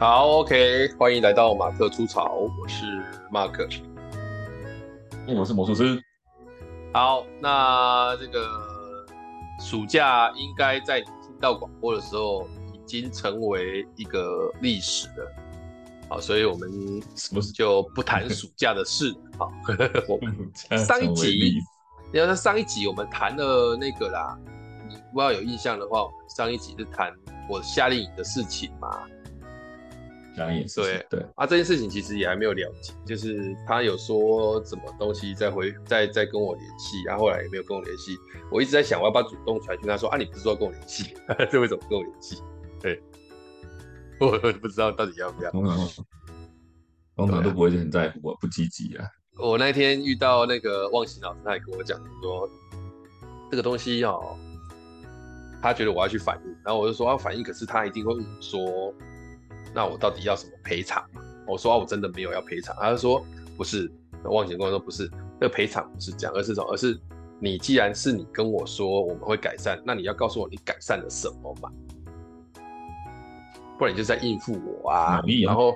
好，OK，欢迎来到马克出草，我是 Mark，我是魔术师。好，那这个暑假应该在你听到广播的时候，已经成为一个历史了。好，所以我们就不谈暑假的事。好，我们 上一集，你要在上一集我们谈了那个啦，你不知道有印象的话，上一集是谈我夏令营的事情嘛。对对啊，这件事情其实也还没有了解，就是他有说什么东西在回在在跟我联系，然后后来也没有跟我联系。我一直在想，我要不要主动传讯他说啊，你不是说要跟我联系，这为什么跟我联系？对，我不知道到底要不要。通常通常都不会很在乎，不积极啊。我那天遇到那个忘形老师，他也跟我讲说，这个东西哦，他觉得我要去反映，然后我就说要反映，可是他一定会问我说。那我到底要什么赔偿？我说啊，我真的没有要赔偿。他就说不是，忘形公说不是，那个赔偿不是这样，而是什么？而是你既然是你跟我说我们会改善，那你要告诉我你改善了什么嘛？不然你就在应付我啊。然后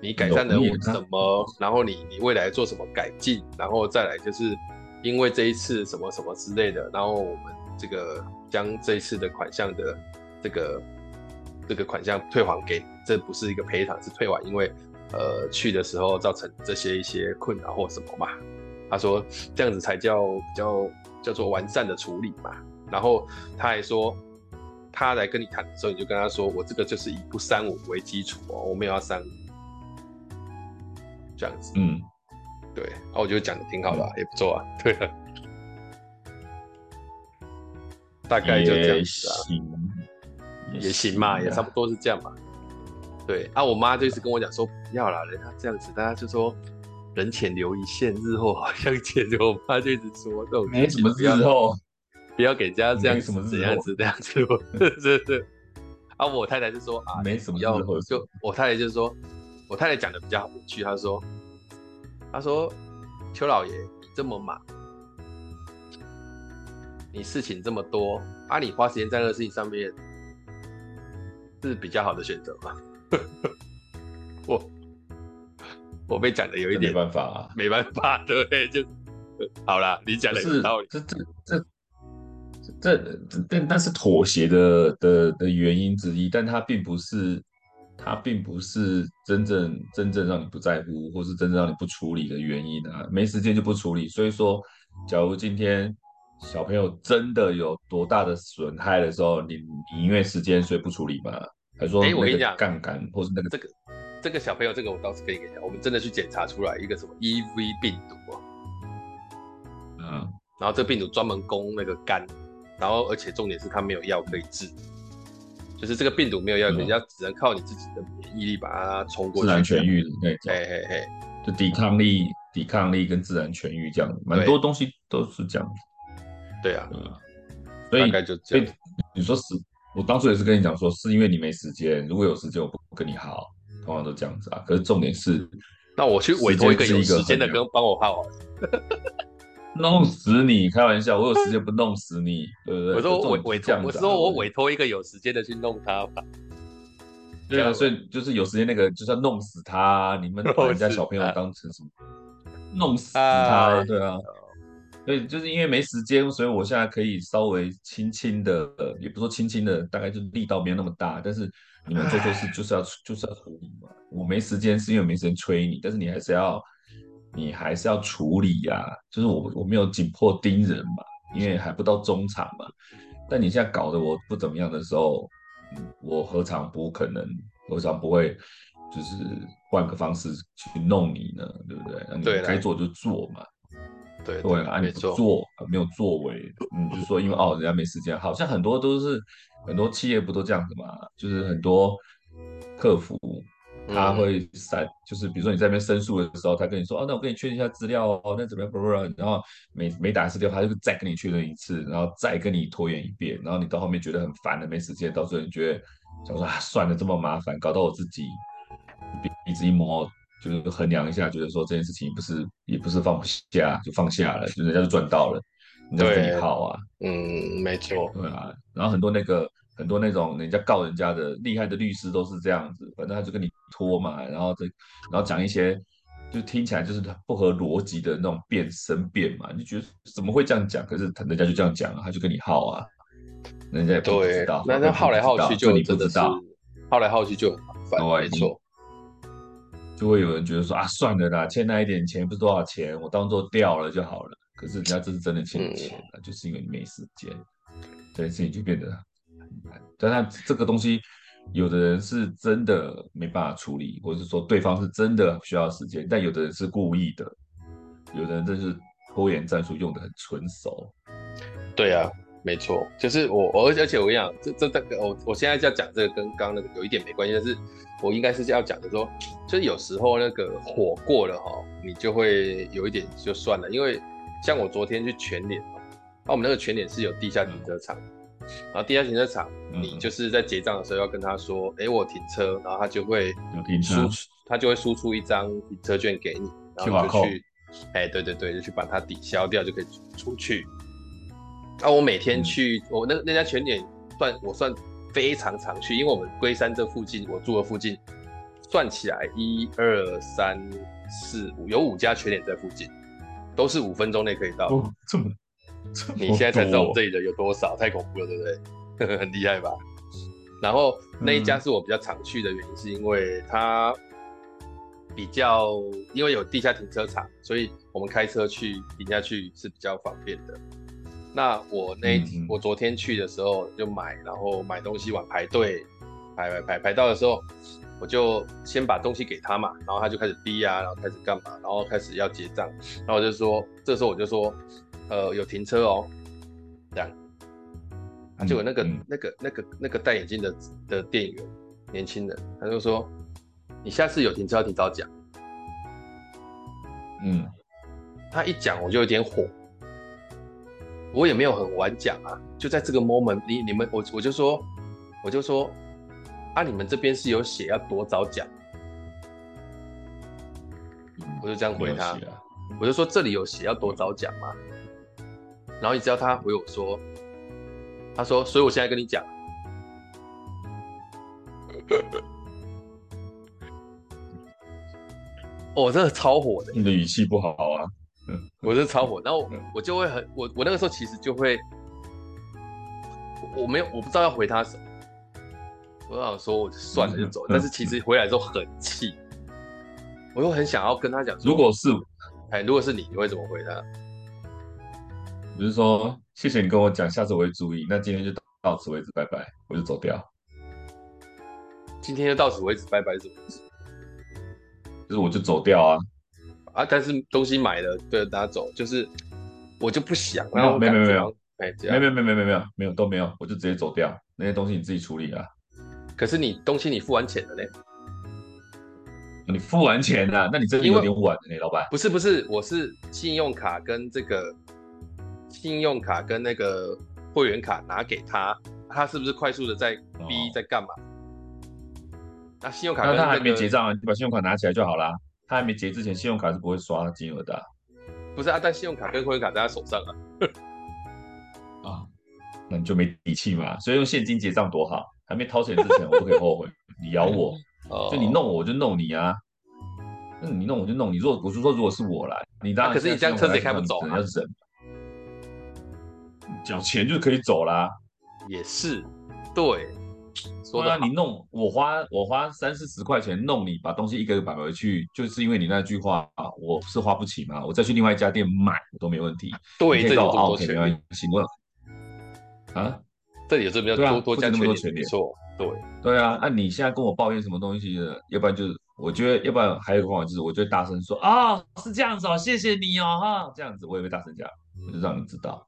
你改善了我什么？然后你你未来做什么改进？然后再来就是因为这一次什么什么之类的，然后我们这个将这一次的款项的这个。这个款项退还给，这不是一个赔偿，是退还，因为呃去的时候造成这些一些困扰或什么嘛。他说这样子才叫比较叫做完善的处理嘛。然后他还说，他来跟你谈的时候，你就跟他说，我这个就是以不删我为基础哦，我没有要删，这样子。嗯，对，然后我觉得讲的挺好的，也不错啊。对啊，大概就这样子啊。也行嘛，也差不多是这样嘛。对啊，我妈就一直跟我讲说不要啦，人家这样子，大家就说人前留一线，日后好相见。我妈就一直说这种没什么日后，不要给人家这样什么怎样子这样子。对对对。啊，我太太就说啊，没什么要就我太太就说，我太太讲的比较好有趣，她说，她说邱老爷你这么忙，你事情这么多啊，你花时间在那个事情上面。是比较好的选择吧？我我被讲的有一点没办法啊，没办法，对，就好啦。你讲的有道理，这这这这但但是妥协的的的原因之一，但它并不是它并不是真正真正让你不在乎，或是真正让你不处理的原因啊。没时间就不处理，所以说，假如今天。小朋友真的有多大的损害的时候，你你因为时间所以不处理吗？还是说，哎，我跟你讲，杠杆或是那个这个这个小朋友，这个我倒是可以给你讲，我们真的去检查出来一个什么 EV 病毒哦，嗯，然后这个病毒专门攻那个肝，然后而且重点是它没有药可以治，就是这个病毒没有药，人家只能靠你自己的免疫力把它冲过去，自然痊愈的那种，嘿嘿嘿，就抵抗力、抵抗力跟自然痊愈这样，蛮多东西都是这样。子。对啊，嗯，所以大概就这样。你说是，我当初也是跟你讲说，是因为你没时间。如果有时间，我不跟你耗，通常都这样子啊。可是重点是，那我去委托一个有时间的跟帮我耗啊。弄死你！开玩笑，我有时间不弄死你，对不对？我说我委托，我说我委托一个有时间的去弄他吧。对啊，所以就是有时间那个就是要弄死他。你们把人家小朋友当成什么？弄死他，对啊。对，就是因为没时间，所以我现在可以稍微轻轻的，呃，也不说轻轻的，大概就力道没有那么大。但是你们做错事就是要就是要处理嘛。我没时间是因为没时间催你，但是你还是要你还是要处理呀、啊。就是我我没有紧迫盯人嘛，因为还不到中场嘛。但你现在搞得我不怎么样的时候，我何尝不可能，何尝不会就是换个方式去弄你呢？对不对？那你该做就做嘛。对，对啊，你做没有作为，嗯，就是说因为哦，人家没时间，好像很多都是很多企业不都这样子嘛，就是很多客服他会删，嗯、就是比如说你在那边申诉的时候，他跟你说哦，那我跟你确认一下资料哦，那怎么样？不不，然后没没打字掉，他就再跟你确认一次，然后再跟你拖延一遍，然后你到后面觉得很烦了，没时间，到时候你觉得想说啊，算了，这么麻烦，搞到我自己鼻子一摸。就是衡量一下，觉得说这件事情不是也不是放不下，就放下了，就人家就赚到了，人家跟你耗啊，嗯，没错，对啊，然后很多那个很多那种人家告人家的厉害的律师都是这样子，反正他就跟你拖嘛，然后这然后讲一些就听起来就是不合逻辑的那种辩申辩嘛，你就觉得怎么会这样讲？可是人家就这样讲，他就跟你耗啊，人家也不知道，那那耗来耗去就你不知道，耗来耗去就很麻烦，没错。就会有人觉得说啊，算了啦，欠那一点钱不是多少钱，我当做掉了就好了。可是人家这是真的欠钱了，嗯、就是因为你没时间，这件事情就变得很难。但他这个东西，有的人是真的没办法处理，或者是说对方是真的需要时间，但有的人是故意的，有的人真是拖延战术用的很纯熟。对啊。没错，就是我，而而且我跟你讲，这这这个，我我现在就要讲这个跟刚刚那个有一点没关系，但是我应该是要讲的说，就是有时候那个火过了哈，你就会有一点就算了，因为像我昨天去全脸嘛，那我们那个全脸是有地下停车场，然后地下停车场，你就是在结账的时候要跟他说，哎，我停车，然后他就会输出，他就会输出一张停车券给你，然后就去，哎，对对对，就去把它抵消掉，就可以出去。啊，我每天去，我那那家全点算我算非常常去，因为我们龟山这附近，我住的附近，算起来一二三四五有五家全点在附近，都是五分钟内可以到。哦，这么，这么你现在才知道我们这里的有多少，太恐怖了，对不对？很厉害吧？然后那一家是我比较常去的原因，是因为它比较，因为有地下停车场，所以我们开车去停下去是比较方便的。那我那、嗯、我昨天去的时候就买，然后买东西往排队排排排排到的时候，我就先把东西给他嘛，然后他就开始逼啊，然后开始干嘛，然后开始要结账，然后我就说，这时候我就说，呃，有停车哦，这样，结果那个、嗯、那个那个那个戴眼镜的的店员年轻人，他就说，你下次有停车要提早讲，嗯，他一讲我就有点火。我也没有很晚讲啊，就在这个 moment，你你们我我就说，我就说，啊，你们这边是有写要多早讲，我就这样回他，啊、我就说这里有写要多早讲嘛，然后你知道他回我说，他说，所以我现在跟你讲，哦，真的超火的，你的语气不好啊。我是超火，然后我就会很我我那个时候其实就会，我没有我不知道要回他什么，我想说我就算了就走，但是其实回来之后很气，我又很想要跟他讲，如果是哎，如果是你，你会怎么回他？比如说谢谢你跟我讲，下次我会注意，那今天就到此为止，拜拜，我就走掉。今天就到此为止，拜拜？就是我就走掉啊。啊但是东西买了对拿走就是我就不想然后没有没有没有没有没有没有没有没有都没有我就直接走掉那些东西你自己处理了可是你东西你付完钱了嘞你付完钱了那你真的有点晚了嘞老板不是不是我是信用卡跟这个信用卡跟那个会员卡拿给他他是不是快速的在 b 在干嘛？那信用卡跟他还没结账啊你把信用卡拿起来就好啦他还没结之前，信用卡是不会刷金额的、啊。不是啊，但信用卡跟会员卡在他手上啊。啊，那你就没底气嘛。所以用现金结账多好，还没掏钱之前，我不可以后悔。你咬我，就你弄我，我就弄你啊。那你弄我就弄你。如果我是说，如果是我来，你当然、啊、可是你这样车子也开不走、啊，要忍。缴钱就可以走啦。也是，对。说啊，你弄我花我花三四十块钱弄你，把东西一个个摆回去，就是因为你那句话啊，我是花不起嘛？我再去另外一家店买我都没问题。对，这有这么多权利，行问啊，这里有这么多多加那么多权利，错，对对啊，那你现在跟我抱怨什么东西的？要不然就是我觉得，要不然还有一个方法就是，我就大声说啊，是这样子哦，谢谢你哦哈，这样子我也会大声讲，我就让你知道。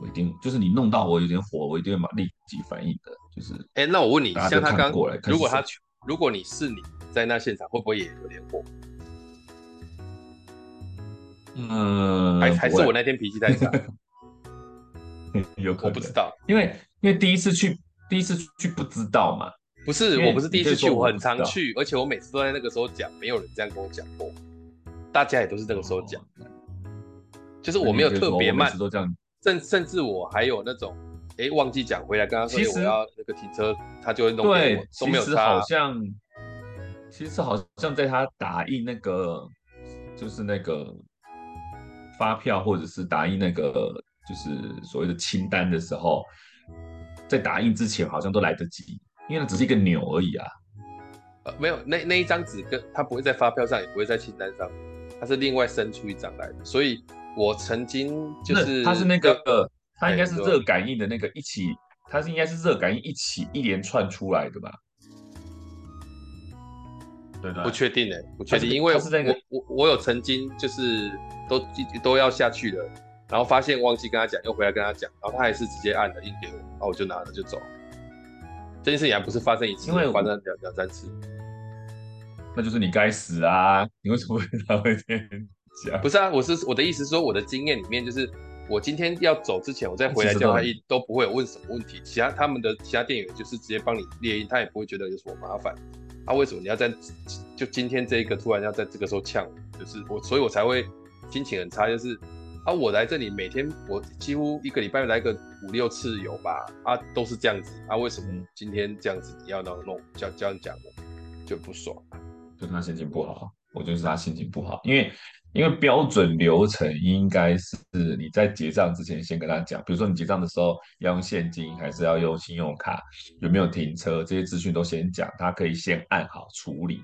我一定就是你弄到我有点火，我一定会马立即反应的。就是，哎、欸，那我问你，像他刚过来，如果他，如果你是你在那现场，会不会也有点火？嗯，还还是我那天脾气太差？有可能，我不知道，因为因为第一次去，第一次去不知道嘛。不是，我不是第一次去，我很常去，而且我每次都在那个时候讲，没有人这样跟我讲过，大家也都是那个时候讲，哦、就是我没有特别慢，都这样。甚甚至我还有那种哎忘记讲回来跟他说，我要那个停车，他就会弄给我对，都没有其实好像，其实好像在他打印那个就是那个发票或者是打印那个就是所谓的清单的时候，在打印之前好像都来得及，因为那只是一个钮而已啊。呃，没有，那那一张纸跟他不会在发票上，也不会在清单上，他是另外生出一张来的。所以我曾经就是，他是那个，他应该是热感应的那个一起，他是应该是热感应一起一连串出来的吧？对的，不确定哎，不确定，因为我我我有曾经就是都都要下去了，然后发现忘记跟他讲，又回来跟他讲，然后他还是直接按了印给我，然后我就拿了就走。这件事情还不是发生一次，因为发生两两三次。那就是你该死啊！你为什么会他会这样讲？不是啊，我是我的意思是说，我的经验里面就是，我今天要走之前，我再回来叫他印都不会有问什么问题。其他他们的其他店员就是直接帮你列印，他也不会觉得有什么麻烦。啊，为什么你要在就今天这一个突然要在这个时候呛？就是我，所以我才会心情很差。就是啊，我来这里每天我几乎一个礼拜来个五六次有吧？啊，都是这样子啊，为什么今天这样子你要那样弄？这样这样讲我就不爽。就他心情不好，我就是他心情不好，因为因为标准流程应该是你在结账之前先跟他讲，比如说你结账的时候要用现金还是要用信用卡，有没有停车，这些资讯都先讲，他可以先按好处理。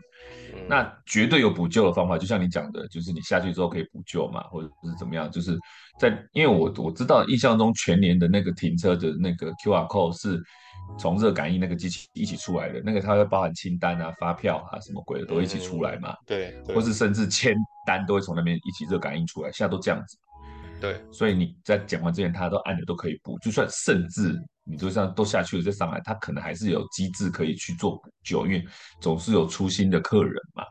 嗯、那绝对有补救的方法，就像你讲的，就是你下去之后可以补救嘛，或者是怎么样，就是在因为我我知道印象中全年的那个停车的那个 QR code 是。从热感应那个机器一起出来的那个，它会包含清单啊、发票啊什么鬼的都一起出来嘛？嗯、对，对，或是甚至签单都会从那边一起热感应出来，现在都这样子。对，所以你在讲完之前，他都按的都可以补，就算甚至你就这样都下去了再上来，他可能还是有机制可以去做补救，因为总是有出新的客人嘛。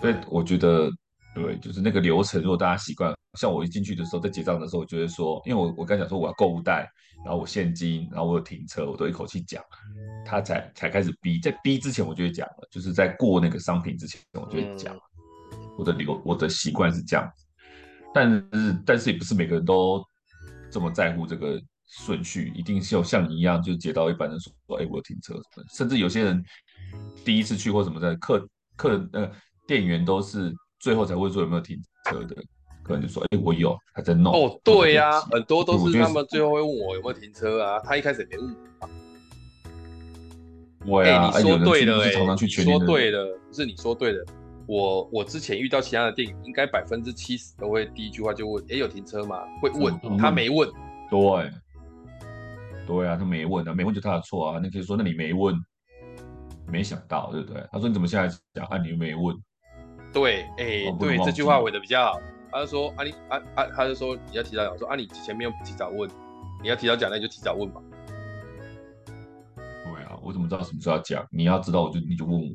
所以我觉得。对，就是那个流程。如果大家习惯，像我一进去的时候，在结账的时候，我就会说，因为我我刚讲说我要购物袋，然后我现金，然后我有停车，我都一口气讲，他才才开始逼，在逼之前我就会讲了，就是在过那个商品之前我就会讲，我的流我的习惯是这样子，但是但是也不是每个人都这么在乎这个顺序，一定是有像你一样，就接到一般人说，哎，我有停车什么，甚至有些人第一次去或什么的客客呃店员都是。最后才会说有没有停车的，可能就说哎、欸，我有，还在弄。哦，对呀、啊，很多都是他们最后会问我有没有停车啊，他一开始也没问我。哎、啊欸，你说对了、欸，哎、欸，你说对了，不是你说对了。我我之前遇到其他的店员，应该百分之七十都会第一句话就问，哎、欸，有停车吗？会问，嗯、他没问。对，对啊，他没问啊，没问就他的错啊。你可以说，那你没问，没想到，对不对？他说你怎么现在讲，啊，你又没问。对，哎、欸，对，这句话回的比较好。他就说，啊你啊啊，他就说你要提早讲，说啊你前面提早问，你要提早讲，那你就提早问吧。对啊，我怎么知道什么时候要讲？你要知道，我就你就问我，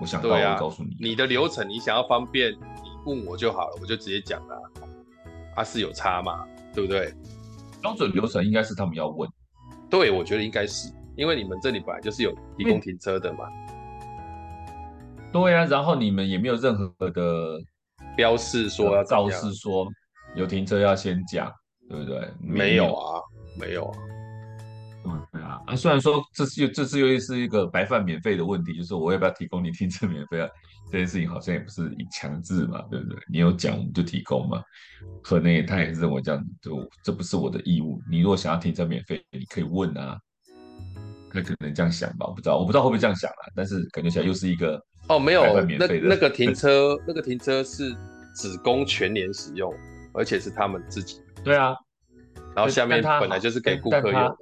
我想到我告诉你、啊。你的流程你想要方便，你问我就好了，我就直接讲了。啊是有差嘛，对不对？标准流程应该是他们要问。对，我觉得应该是，因为你们这里本来就是有提供停车的嘛。对呀、啊，然后你们也没有任何的标示说要告示说有停车要先讲，对不对？没有啊，没有啊。对啊，啊，虽然说这是又这是又是一个白饭免费的问题，就是我要不要提供你停车免费啊？这件事情好像也不是以强制嘛，对不对？你有讲我们就提供嘛，可能也他也是认为这样，就这不是我的义务。你如果想要停车免费，你可以问啊。他可能这样想吧，我不知道，我不知道会不会这样想啊。但是感觉起来又是一个。哦，没有，那那个 停车，那个停车是只供全年使用，而且是他们自己。对啊，然后下面本来就是给顾客用的。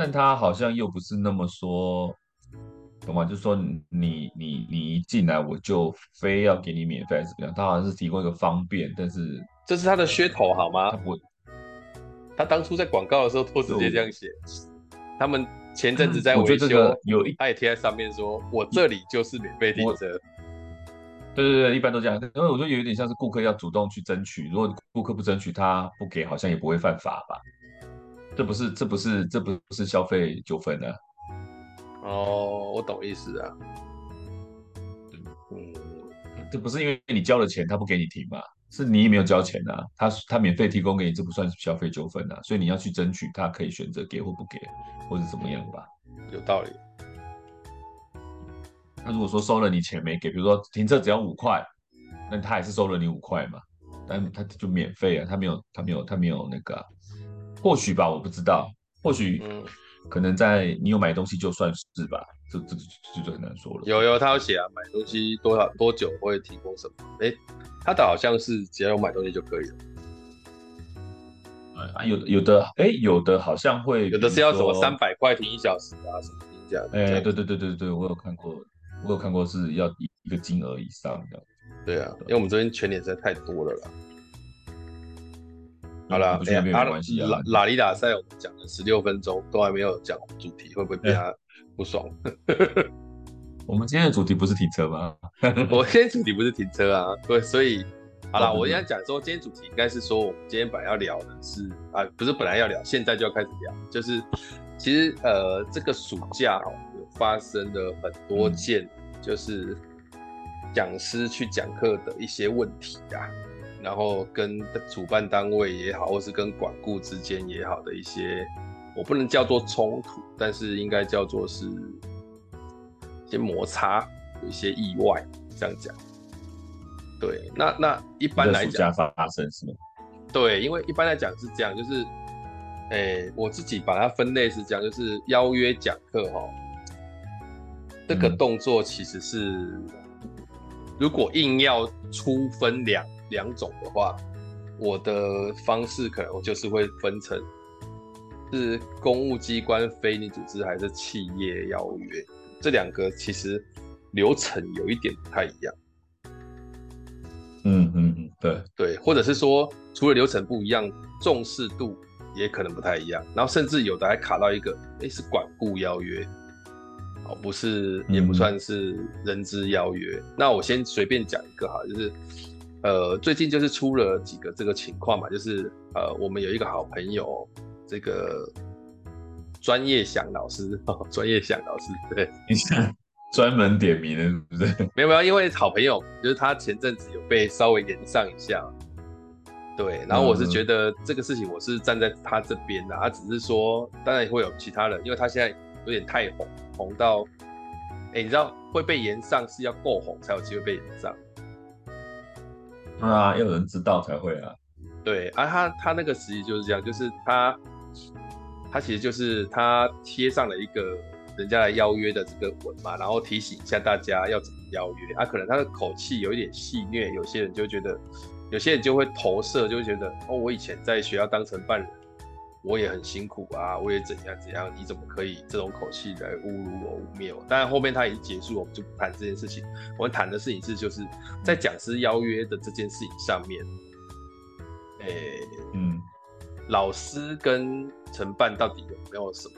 但他好像又不是那么说，懂吗？就是说你你你一进来我就非要给你免费还是怎么样？他好像是提供一个方便，但是这是他的噱头好吗？他不，他当初在广告的时候都直接这样写，他们。前阵子在维修，有一他也贴在上面说：“我这里就是免费停车。”对对对，一般都这样。因为我觉得有点像是顾客要主动去争取，如果顾客不争取，他不给，好像也不会犯法吧？这不是，这不是，这不是消费纠纷啊。哦，我懂意思啊。嗯，这不是因为你交了钱，他不给你停嘛？是你也没有交钱啊，他他免费提供给你，这不算消费纠纷啊，所以你要去争取，他可以选择给或不给，或者怎么样吧。有道理。那如果说收了你钱没给，比如说停车只要五块，那他还是收了你五块嘛，但他就免费啊，他没有他没有他没有那个、啊，或许吧，我不知道，或许可能在你有买东西就算是吧，这这这就很难说了。有有他有写啊，买东西多少多久会提供什么？哎、欸，他的好像是只要有买东西就可以了。啊，有有的哎、欸，有的好像会，有的是要什么三百块停一小时啊，什么评价？哎、欸，对对对对对，我有看过。我有看过是要一个金额以上的，对啊，因为我们这边全脸实在太多了啦。好了，不确定没关系啊。拉力打赛我们讲了十六分钟，都还没有讲主题，会不会被他不爽？我们今天的主题不是停车吗？我今天主题不是停车啊，对，所以好了，我应该讲说，今天主题应该是说，我们今天本来要聊的是啊，不是本来要聊，现在就要开始聊，就是其实呃，这个暑假发生了很多件，就是讲师去讲课的一些问题啊，然后跟主办单位也好，或是跟管顾之间也好的一些，我不能叫做冲突，但是应该叫做是一些摩擦，有一些意外，这样讲。对，那那一般来讲发生是吗？对，因为一般来讲是这样，就是，诶，我自己把它分类是这样，就是邀约讲课哈。这个动作其实是，如果硬要出分两两种的话，我的方式可能就是会分成是公务机关、非营利组织还是企业邀约，这两个其实流程有一点不太一样。嗯嗯嗯，对对，或者是说除了流程不一样，重视度也可能不太一样，然后甚至有的还卡到一个，哎，是管顾邀约。哦不是，也不算是人资邀约。嗯、那我先随便讲一个哈，就是，呃，最近就是出了几个这个情况嘛，就是呃，我们有一个好朋友，这个专业想老师，专业想老师，对，你想 专门点名不是？没有没有，因为好朋友就是他前阵子有被稍微炎上一下，对，然后我是觉得这个事情我是站在他这边的，他只是说，当然也会有其他人，因为他现在。有点太红，红到，哎、欸，你知道会被延上是要够红才有机会被延上。啊，要有人知道才会啊。对，啊，他他那个实际就是这样，就是他他其实就是他贴上了一个人家来邀约的这个文嘛，然后提醒一下大家要怎么邀约。啊，可能他的口气有一点戏虐，有些人就觉得，有些人就会投射，就会觉得，哦，我以前在学校当成犯人。我也很辛苦啊，我也怎样怎样，你怎么可以这种口气来侮辱我、污蔑我？当然后面他已经结束，我们就不谈这件事情。我们谈的事情是，就是在讲师邀约的这件事情上面，诶、欸，嗯，老师跟承办到底有没有什么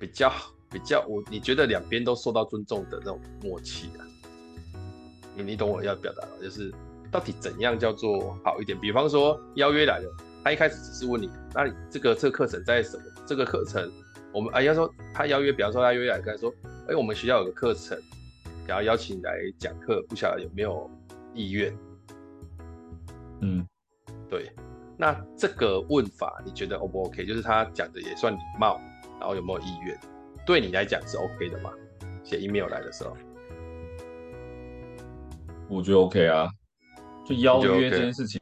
比较比较？我你觉得两边都受到尊重的那种默契啊？你你懂我要表达的，就是到底怎样叫做好一点？比方说邀约来了。他一开始只是问你，那你这个这个课程在什么？这个课程，我们啊，要说他邀约，比方说他邀约来跟他说，哎，我们学校有个课程，想要邀请你来讲课，不晓得有没有意愿？嗯，对。那这个问法你觉得 O 不 OK？就是他讲的也算礼貌，然后有没有意愿？对你来讲是 OK 的吗？写 email 来的时候，我觉得 OK 啊，就邀约这件事情。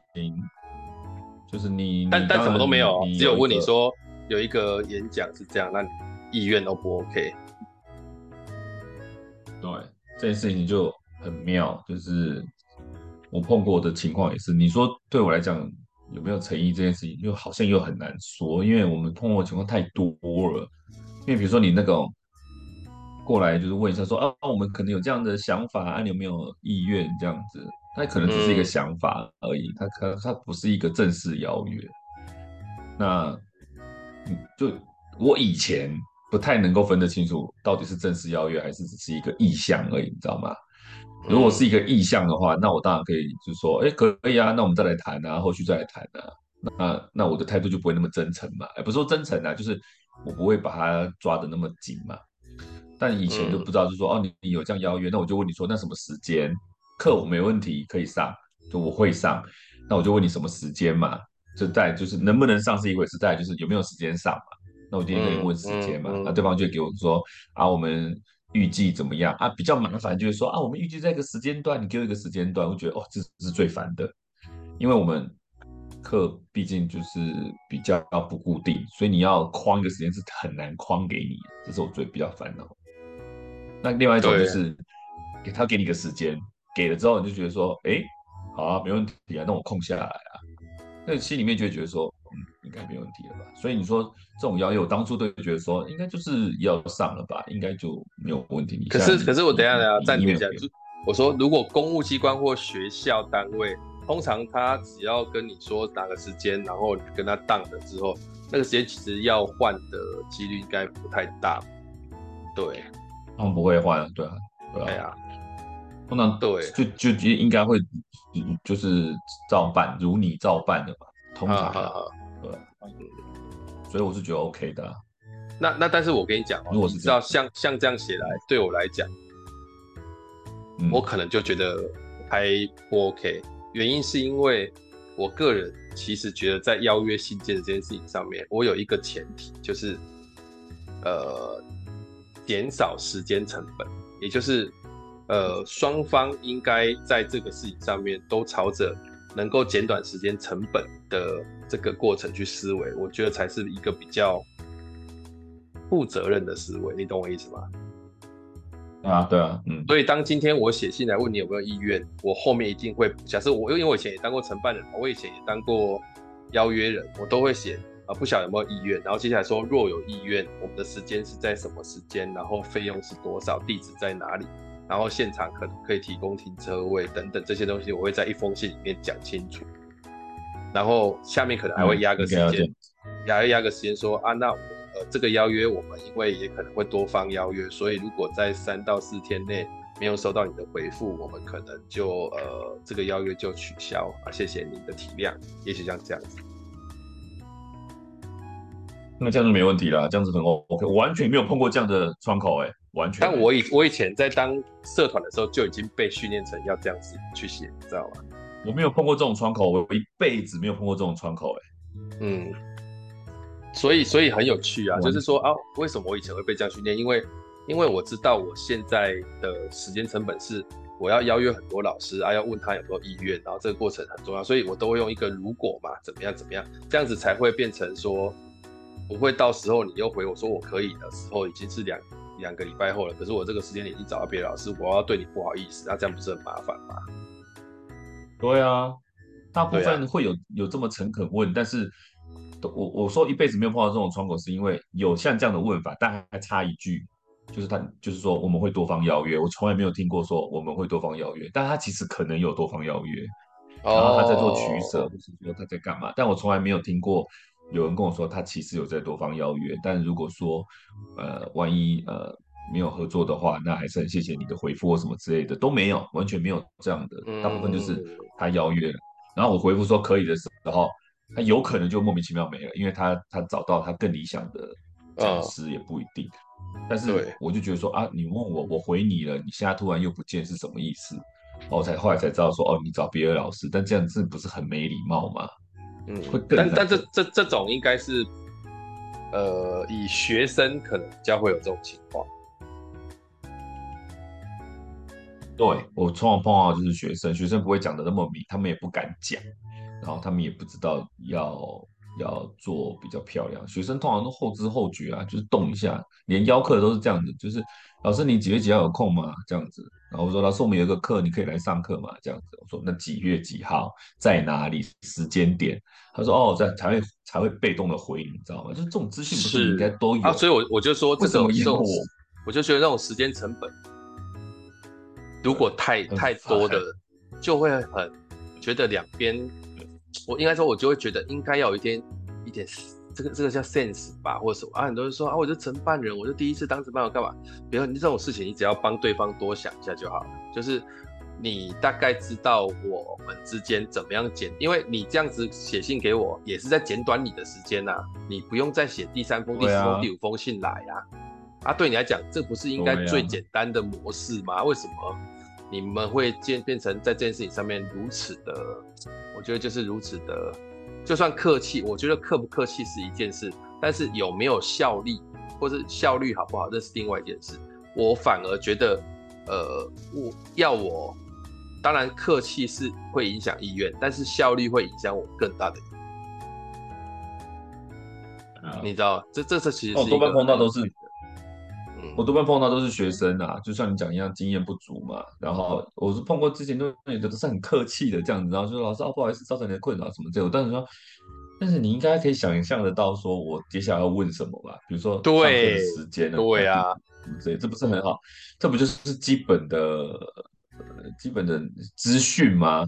就是你，但但什么都没有，只有问你说有一个演讲是这样，那你意愿都不 OK。对，这件事情就很妙，就是我碰过的情况也是。你说对我来讲有没有诚意这件事情，又好像又很难说，因为我们碰过的情况太多了。因为比如说你那个过来就是问一下说啊，我们可能有这样的想法，啊，你有没有意愿这样子？那可能只是一个想法而已，它可它不是一个正式邀约。那，就我以前不太能够分得清楚，到底是正式邀约还是只是一个意向而已，你知道吗？如果是一个意向的话，那我当然可以就是说，哎，可以啊，那我们再来谈啊，后续再来谈啊。那那我的态度就不会那么真诚嘛，也，不是说真诚啊，就是我不会把它抓得那么紧嘛。但以前就不知道，就是说，哦，你你有这样邀约，那我就问你说，那什么时间？课我没问题，可以上，就我会上，那我就问你什么时间嘛？就在就是能不能上是一回事，在就是有没有时间上嘛？那我今天可以问时间嘛？那对方就会给我说啊，我们预计怎么样啊？比较麻烦就是说啊，我们预计在一个时间段，你给我一个时间段，我觉得哦，这是最烦的，因为我们课毕竟就是比较不固定，所以你要框一个时间是很难框给你，这是我最比较烦恼。那另外一种就是给他给你个时间，给了之后你就觉得说，哎，好啊，没问题啊，那我空下来啊，那心里面就会觉得说，嗯，应该没问题了吧？所以你说这种邀约，我当初都觉得说，应该就是要上了吧，应该就没有问题。可是可是我等一下等一下暂停一下，我说如果公务机关或学校单位，通常他只要跟你说哪个时间，然后跟他当了之后，那个时间其实要换的几率应该不太大，对。他们不会换，对啊，对啊，通常对，就就就应该会，就是照办，如你照办的嘛，通常，对，所以我是觉得 OK 的。那那但是我跟你讲，如果是知道像像这样写来，对我来讲，我可能就觉得还不 OK，原因是因为我个人其实觉得在邀约信件的这件事情上面，我有一个前提，就是呃。减少时间成本，也就是，呃，双方应该在这个事情上面都朝着能够减短时间成本的这个过程去思维，我觉得才是一个比较负责任的思维。你懂我意思吗？啊，对啊，嗯。所以当今天我写信来问你有没有意愿，我后面一定会假设我，因为我以前也当过承办人，我以前也当过邀约人，我都会写。啊，不晓得有没有意愿，然后接下来说，若有意愿，我们的时间是在什么时间，然后费用是多少，地址在哪里，然后现场可能可以提供停车位等等这些东西，我会在一封信里面讲清楚。然后下面可能还会压个时间，压压个时间说啊，那呃这个邀约我们因为也可能会多方邀约，所以如果在三到四天内没有收到你的回复，我们可能就呃这个邀约就取消啊，谢谢你的体谅，也许像这样子。那这样子没问题了，这样子很 OK，我完全没有碰过这样的窗口，哎，完全。但我以我以前在当社团的时候就已经被训练成要这样子去写，你知道吗？我没有碰过这种窗口，我一辈子没有碰过这种窗口，哎，嗯，所以所以很有趣啊，就是说啊，为什么我以前会被这样训练？因为因为我知道我现在的时间成本是我要邀约很多老师啊，要问他有没有意愿，然后这个过程很重要，所以我都会用一个如果嘛，怎么样怎么样，这样子才会变成说。不会到时候你又回我说我可以的时候，已经是两两个礼拜后了。可是我这个时间点已经找到别的老师，我要对你不好意思，那这样不是很麻烦吗？对啊，大部分会有、啊、有这么诚恳问，但是我我说一辈子没有碰到这种窗口，是因为有像这样的问法，但还差一句，就是他就是说我们会多方邀约，我从来没有听过说我们会多方邀约，但他其实可能有多方邀约，然后他在做取舍，或是说他在干嘛，但我从来没有听过。有人跟我说，他其实有在多方邀约，但如果说，呃，万一呃没有合作的话，那还是很谢谢你的回复或什么之类的都没有，完全没有这样的。大部分就是他邀约了，然后我回复说可以的时候，他有可能就莫名其妙没了，因为他他找到他更理想的讲师也不一定。但是我就觉得说啊，你问我，我回你了，你现在突然又不见是什么意思？我才后来才知道说哦，你找别的老师，但这样子不是很没礼貌吗？嗯，但但这这这种应该是，呃，以学生可能比较会有这种情况。对，我通常碰到就是学生，学生不会讲的那么明，他们也不敢讲，然后他们也不知道要要做比较漂亮。学生通常都后知后觉啊，就是动一下，连邀课都是这样子，就是老师你几月几号有空吗？这样子，然后我说老师我们有一个课，你可以来上课吗？这样子，我说那几月几号在哪里？时间点？他说哦，这才会才会被动的回你，你知道吗？就是这种资讯不是应该都有啊？所以我我就说这种这种，我我就觉得那种时间成本，如果太太多的，就会很觉得两边，我应该说，我就会觉得应该要有一点一点，这个这个叫 sense 吧，或者什么啊？很多人说啊，我就承办人，我就第一次当承办人干嘛？比如你这种事情，你只要帮对方多想一下就好了，就是。你大概知道我们之间怎么样简，因为你这样子写信给我，也是在简短你的时间呐、啊。你不用再写第三封、第四封、第五封信来呀、啊。啊，对你来讲，这不是应该最简单的模式吗？为什么你们会变变成在这件事情上面如此的，我觉得就是如此的，就算客气，我觉得客不客气是一件事，但是有没有效力或是效率好不好，这是另外一件事。我反而觉得，呃，我要我，当然客气是会影响意愿，但是效率会影响我更大的。Uh, 你知道，这这次其实是多半碰到都是，嗯，我多半碰到都是学生啊，就像你讲一样，经验不足嘛。然后我是碰过之前都有的都是很客气的这样子，然后说老师啊，不好意思，造成你的困扰什么这种。但是说，但是你应该可以想象得到，说我接下来要问什么吧？比如说上课的时间呢？对啊，这这不是很好？这不就是基本的呃基本的资讯吗？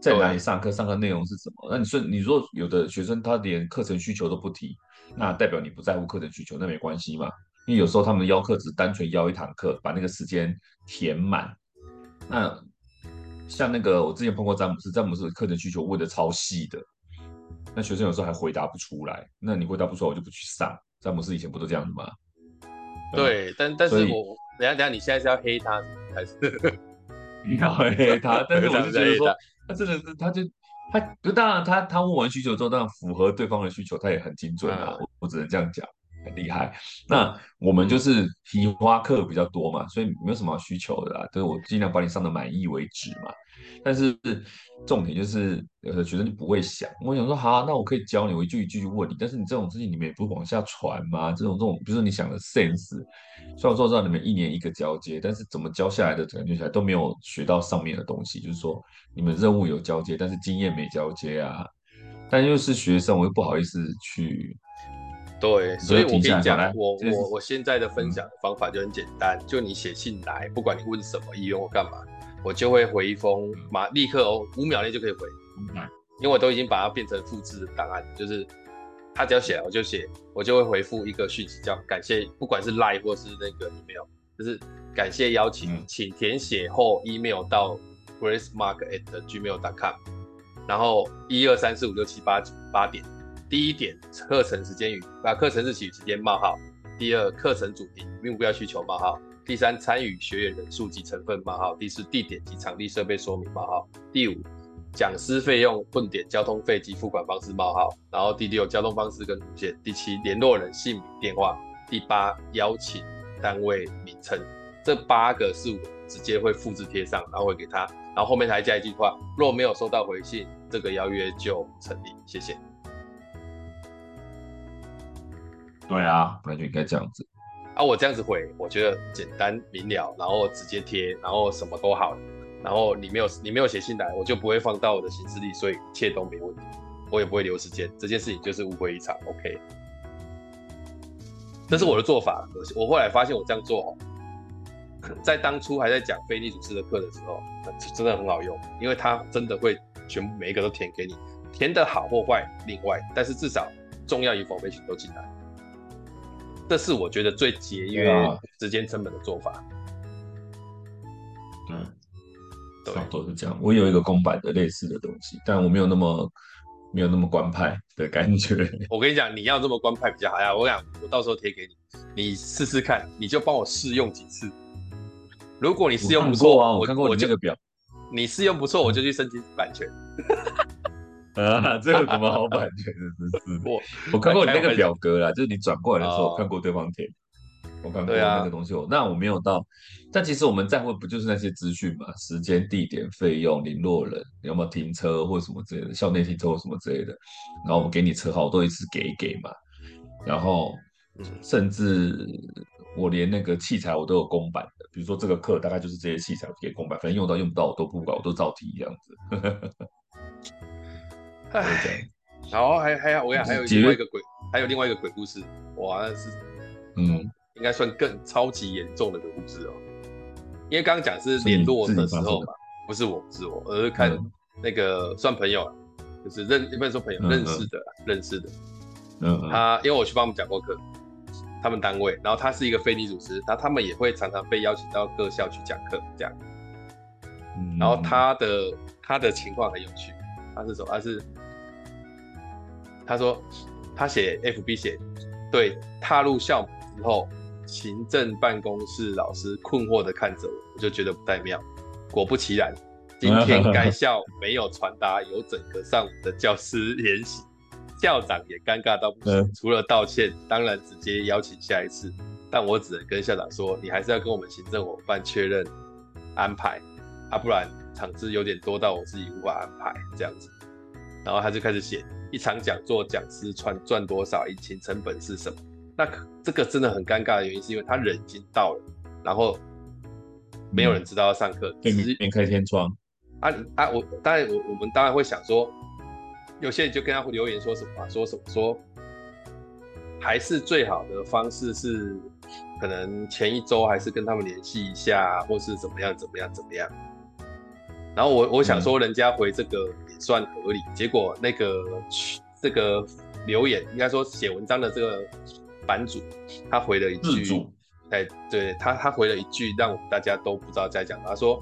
在哪里上课？上课内容是什么？那你说，你说有的学生他连课程需求都不提。那代表你不在乎课程需求，那没关系嘛。因为有时候他们的邀课只单纯邀一堂课，把那个时间填满。那像那个我之前碰过詹姆斯，詹姆斯的课程需求问的超细的，那学生有时候还回答不出来。那你回答不出来，我就不去上。詹姆斯以前不都这样子吗？对，但但是我等下等下，你现在是要黑他还是？你要黑他？但是我是觉得说，他真的是他就。他就当然他，他他问完需求之后，当然符合对方的需求，他也很精准啊。我我只能这样讲，很厉害。那我们就是提花课比较多嘛，所以没有什么需求的啦，就是我尽量把你上的满意为止嘛。但是重点就是，有的学生就不会想。我想说，好，那我可以教你，我一句一句去问你。但是你这种事情，你们也不往下传吗？这种这种，比如说你想的 sense，虽然说知道你们一年一个交接，但是怎么教下来的感觉起来都没有学到上面的东西。就是说，你们任务有交接，但是经验没交接啊。但又是学生，我又不好意思去。对，所以我跟你讲，我我我现在的分享的方法就很简单，嗯、就你写信来，不管你问什么，意愿或干嘛。我就会回一封，马立刻哦，五秒内就可以回，嗯。因为我都已经把它变成复制的档案，就是他只要写，我就写，我就会回复一个讯息，叫感谢，不管是 Line 或是那个 email，就是感谢邀请，嗯、请填写后 email 到 gracemark at gmail.com，然后一二三四五六七八八点，第一点课程时间与把课程日期与时间冒号，第二课程主题目标需求冒号。第三，参与学员人数及成分冒号。第四，地点及场地设备说明冒号。第五，讲师费用混点交通费及付款方式冒号。然后第六，交通方式跟路线。第七，联络人姓名电话。第八，邀请单位名称。这八个是我直接会复制贴上，然后会给他，然后后面还加一句话：若没有收到回信，这个邀约就成立。谢谢。对啊，本来就应该这样子。啊，我这样子回，我觉得简单明了，然后直接贴，然后什么都好，然后你没有你没有写信来，我就不会放到我的行事历，所以一切都没问题，我也不会留时间，这件事情就是误会一场，OK。这是我的做法，我我后来发现我这样做哦，在当初还在讲非利主事的课的时候，真的很好用，因为他真的会全部每一个都填给你，填的好或坏另外，但是至少重要 information 都进来。这是我觉得最节约时间成本的做法。嗯，不多是这样。我有一个公版的类似的东西，但我没有那么没有那么官派的感觉。我跟你讲，你要这么官派比较好呀。我想我到时候贴给你，你试试看，你就帮我试用几次。如果你试用不错啊，我看过你这个表，你试用不错，我就去申请版权。啊，这有什么好版权的？真是我我看过你那个表格啦，就是你转过来的时候，我看过对方填，我看过那个东西。我那我没有到，但其实我们在乎不就是那些资讯嘛？时间、地点、费用、联络人，有没有停车或什么之类的，校内停车或什么之类的。然后我们给你车号，我都一次给一给嘛。然后甚至我连那个器材我都有公版的，比如说这个课大概就是这些器材给公版，反正用到用不到我都不管，我都照提这样子。哎，然后还还有我想还有另外一个鬼，还有另外一个鬼故事，哇，那是嗯，应该算更超级严重的鬼故事哦。因为刚刚讲是联络的时候嘛，不是我，不是我，而是看那个算朋友，就是认，不能说朋友，认识的，认识的。嗯，他因为我去帮他们讲过课，他们单位，然后他是一个非你主持，他他们也会常常被邀请到各校去讲课这样。然后他的他的情况很有趣，他是什么？他是。他说，他写 FB 写，对，踏入校门之后，行政办公室老师困惑的看着我，我就觉得不太妙。果不其然，今天该 校没有传达有整个上午的教师联席，校长也尴尬到不行，除了道歉，当然直接邀请下一次。但我只能跟校长说，你还是要跟我们行政伙伴确认安排，啊，不然场次有点多到我自己无法安排这样子。然后他就开始写一场讲座，讲师赚赚多少，引擎成本是什么。那这个真的很尴尬的原因，是因为他人已经到了，然后没有人知道要上课，只是免开天窗。啊啊！我当然我我们当然会想说，有些人就跟他留言说什么、啊，说什么说，还是最好的方式是，可能前一周还是跟他们联系一下，或是怎么样怎么样怎么样。然后我我想说，人家回这个也算合理，嗯、结果那个这个留言，应该说写文章的这个。版主他回了一句，哎，对他他回了一句，让我们大家都不知道在讲。他说，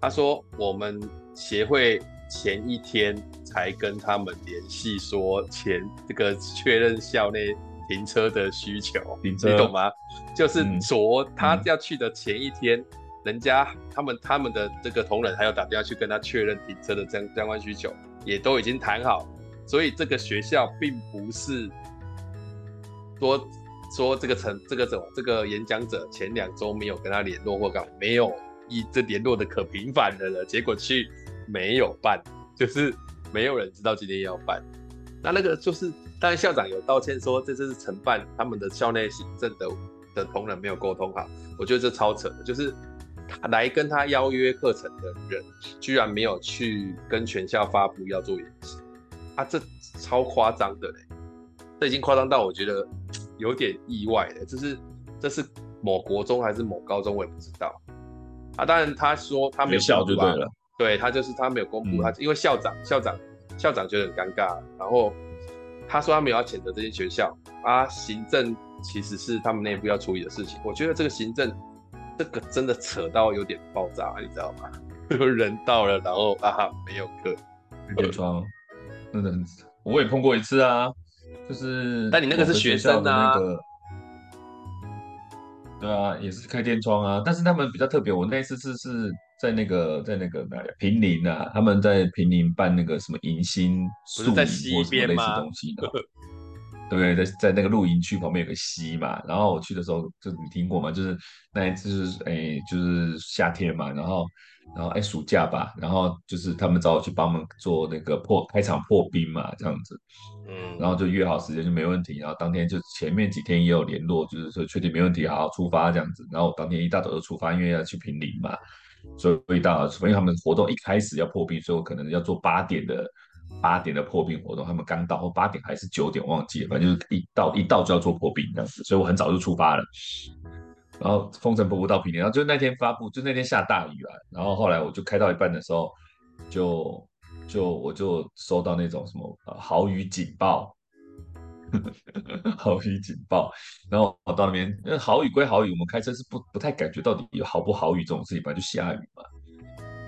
他说我们协会前一天才跟他们联系，说前这个确认校内停车的需求，你懂吗？就是昨他要去的前一天，人家他们他们的这个同仁还要打电话去跟他确认停车的相相关需求，也都已经谈好，所以这个学校并不是。说说这个成这个怎么这个演讲者前两周没有跟他联络或干，没有一这联络的可频繁的了，结果去没有办，就是没有人知道今天要办。那那个就是，当然校长有道歉说这次是承办他们的校内行政的的同仁没有沟通好，我觉得这超扯的，就是他来跟他邀约课程的人居然没有去跟全校发布要做演习，啊，这超夸张的嘞。这已经夸张到我觉得有点意外了，这是这是某国中还是某高中，我也不知道啊。当然他说他没有公布，就对了，对他就是他没有公布，他因为校长校长校长觉得很尴尬，然后他说他没有要谴责这些学校啊，行政其实是他们内部要处理的事情。我觉得这个行政这个真的扯到有点爆炸，你知道吗？人到了，然后啊没有课，天窗，真的很，我也碰过一次啊。就是，但你那个是学生的那个，对啊，也是开天窗啊。但是他们比较特别，我那次是是在那个在那个哪里坪林啊，他们在平林办那个什么迎新宿营或什么类似东西的，对不对，在在那个露营区旁边有个溪嘛。然后我去的时候，就你听过吗？就是那一次是哎，就是夏天嘛，然后。然后哎，暑假吧，然后就是他们找我去帮忙做那个破开场破冰嘛，这样子，嗯，然后就约好时间就没问题，然后当天就前面几天也有联络，就是说确定没问题，好好出发这样子，然后当天一大早就出发，因为要去平林嘛，所以一大早因为他们活动一开始要破冰，所以我可能要做八点的八点的破冰活动，他们刚到，或八点还是九点忘记了，反正就是一到一到就要做破冰这样子，所以我很早就出发了。然后风尘仆仆到坪林，然后就那天发布，就那天下大雨啊。然后后来我就开到一半的时候，就就我就收到那种什么呃豪雨警报，豪雨警报。然后我到那边，因为豪雨归豪雨，我们开车是不不太感觉到底有好不豪雨这种事情，本来就下雨嘛。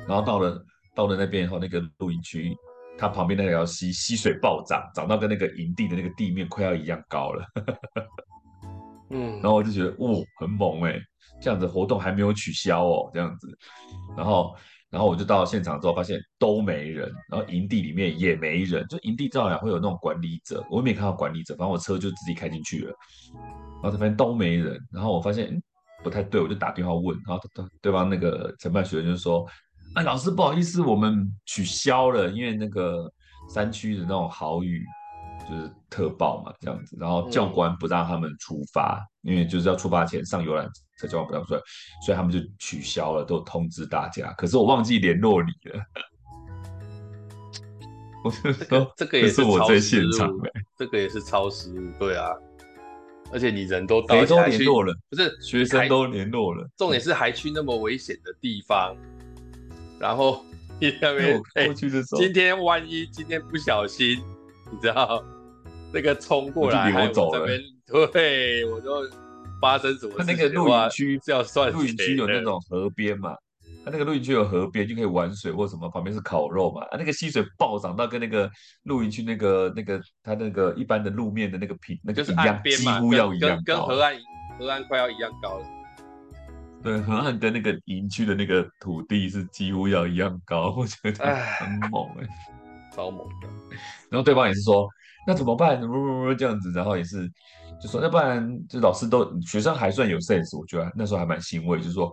然后到了到了那边以后，那个露营区，它旁边那条溪溪水暴涨，涨到跟那个营地的那个地面快要一样高了。嗯，然后我就觉得，哦，很猛哎，这样子活动还没有取消哦，这样子，然后，然后我就到了现场之后，发现都没人，然后营地里面也没人，就营地照样会有那种管理者，我也没看到管理者，反正我车就自己开进去了，然后这边都没人，然后我发现，嗯，不太对，我就打电话问，然后对对方那个承办学员就说，啊，老师不好意思，我们取消了，因为那个山区的那种豪雨。就是特报嘛，这样子，然后教官不让他们出发，嗯、因为就是要出发前上游览车，教官不让出来，所以他们就取消了，都通知大家。可是我忘记联络你了。我就说这个也是我在现场，这个也是超失误，对啊。而且你人都到，都联络了，不是学生都联络了，重点是还去那么危险的地方，然后你那边过去的时候，今天万一今天不小心，你知道。那个冲过来，我走了。对，我就发生什么事？他那个露营区是要算露营区有那种河边嘛？他那个露营区有河边，就可以玩水或什么，旁边是烤肉嘛。啊，那个溪水暴涨到跟那个露营区那个那个他那个一般的路面的那个平，那个就是岸边嘛，几乎要一样高，跟跟河岸河岸快要一样高了。对，河岸跟那个营区的那个土地是几乎要一样高，我觉得很猛哎、欸，超猛的。然后对方也是说，那怎么办？不不不这样子，然后也是就说，要不然就老师都学生还算有 sense，我觉得那时候还蛮欣慰，就是说。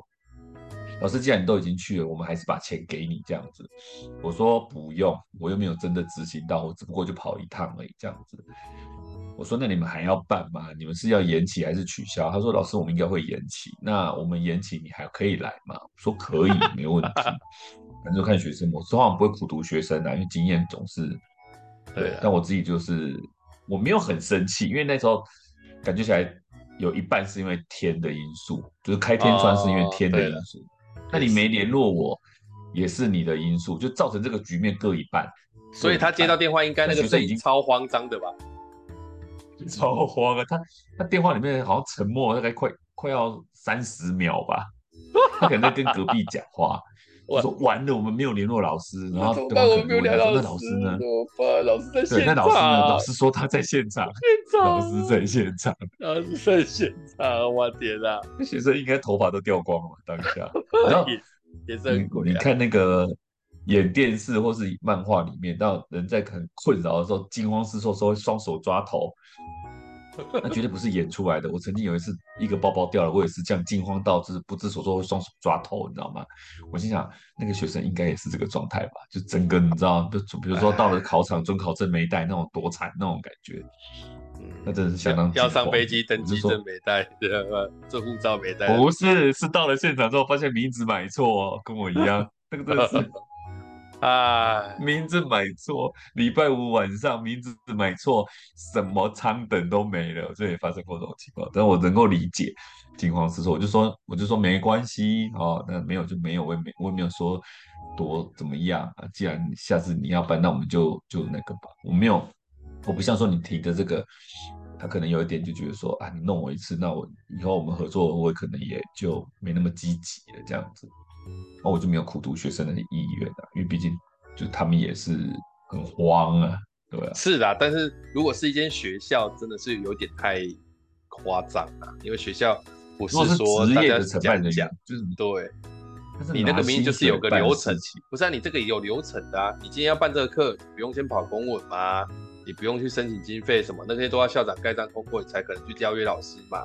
老师，既然你都已经去了，我们还是把钱给你这样子。我说不用，我又没有真的执行到，我只不过就跑一趟而已这样子。我说那你们还要办吗？你们是要延期还是取消？他说老师，我们应该会延期。那我们延期，你还可以来吗？我说可以，没问题。反正就看学生，我说话不会苦读学生啊，因为经验总是对。但我自己就是我没有很生气，因为那时候感觉起来有一半是因为天的因素，就是开天窗是因为天的因素。哦那你没联络我，也是你的因素，就造成这个局面各一半。所以他接到电话，应该那个学生已经超慌张的吧？超慌啊！他他电话里面好像沉默大概快快要三十秒吧，他可能在跟隔壁讲话。我说完了，我们没有联络老师，然后对方可能问他说：“那老师呢？”老师在现场。对，那老师呢？老师说他在现场。现场。老师在现场。老师在现场。我天哪！那学生应该头发都掉光了当下。然后也是很你看那个演电视或是漫画里面，当人在很困扰的时候，惊慌失措，说双手抓头。那绝对不是演出来的。我曾经有一次，一个包包掉了，我也是这样惊慌到就是不知所措，会双手抓头，你知道吗？我心想，那个学生应该也是这个状态吧？就整个你知道，就比如说到了考场，准考证没带，那种多惨那种感觉。嗯，那真的是相当。要上飞机，登机证没带？这护照没带。不是，是到了现场之后发现名字买错，跟我一样，那个真的是。啊，名字买错，礼拜五晚上名字买错，什么舱等都没了，这也发生过这种情况，但我能够理解，惊慌失措，我就说，我就说没关系哦，那没有就没有，我也没我也没有说多怎么样啊，既然下次你要办，那我们就就那个吧，我没有，我不像说你提的这个，他可能有一点就觉得说啊，你弄我一次，那我以后我们合作，我可能也就没那么积极了这样子。那我就没有苦读学生的意愿了，因为毕竟就他们也是很慌啊，对吧？是的，但是如果是一间学校，真的是有点太夸张了，因为学校不是说大家承办人讲，就是对，你那个明明就是有个流程，不是啊？你这个也有流程的啊，你今天要办这个课，你不用先跑公文吗？你不用去申请经费什么，那些都要校长盖章通过，你才可能去邀约老师嘛。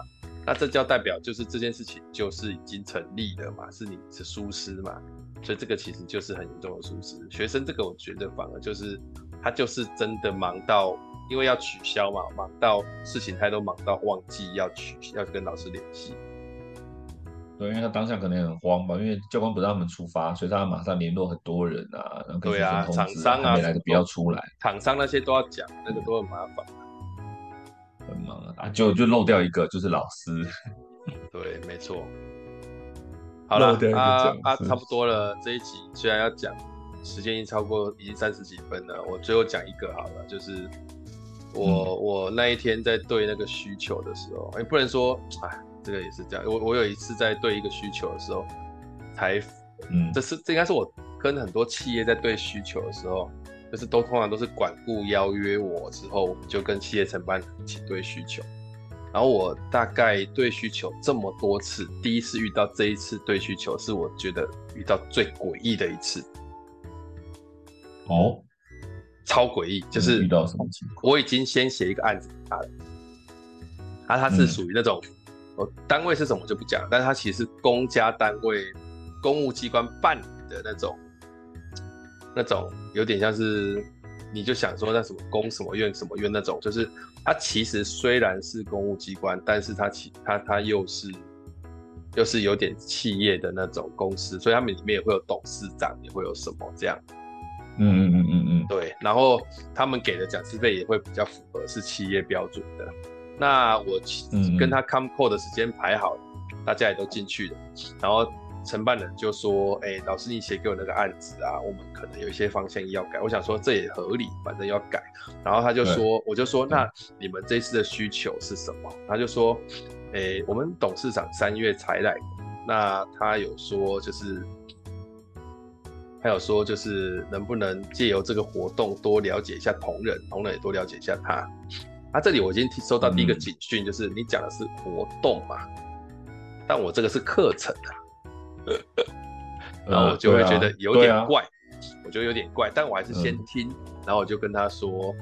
那这叫代表，就是这件事情就是已经成立了嘛，是你是疏失嘛，所以这个其实就是很严重的疏失。学生这个我觉得反而就是他就是真的忙到，因为要取消嘛，忙到事情太多，忙到忘记要取要跟老师联系。对，因为他当下可能很慌吧，因为教官不让他们出发，所以他马上联络很多人啊，然后跟学生通知，厂商啊，没来的不要出来，厂商那些都要讲，那个都很麻烦。很忙啊，就就漏掉一个，就是老师。对，没错。好了，啊啊，差不多了。这一集虽然要讲，时间已经超过，已经三十几分了。我最后讲一个好了，就是我、嗯、我那一天在对那个需求的时候，哎，不能说，哎，这个也是这样。我我有一次在对一个需求的时候，才，嗯，这是这应该是我跟很多企业在对需求的时候。就是都通常都是管顾邀约我之后，我们就跟企业承办一起对需求。然后我大概对需求这么多次，第一次遇到这一次对需求，是我觉得遇到最诡异的一次。哦，超诡异，就是遇到什么情况？我已经先写一个案子给他了，啊，他是属于那种，我、嗯、单位是什么就不讲，但是他其实是公家单位、公务机关办理的那种。那种有点像是，你就想说那什么公什么院什么院那种，就是它其实虽然是公务机关，但是它其它它又是又是有点企业的那种公司，所以他们里面也会有董事长，也会有什么这样。嗯嗯嗯嗯嗯，对。然后他们给的讲师费也会比较符合是企业标准的。那我跟他 come call 的时间排好了，大家也都进去了，然后。承办人就说：“哎、欸，老师，你写给我那个案子啊，我们可能有一些方向要改。我想说这也合理，反正要改。然后他就说，我就说，那你们这次的需求是什么？他就说，哎、欸，我们董事长三月才来，那他有说就是，他有说就是能不能借由这个活动多了解一下同仁，同仁也多了解一下他。啊，这里我已经收到第一个警讯，就是你讲的是活动嘛。”但我这个是课程啊，然后我就会觉得有点怪，我觉得有点怪，但我还是先听，然后我就跟他说。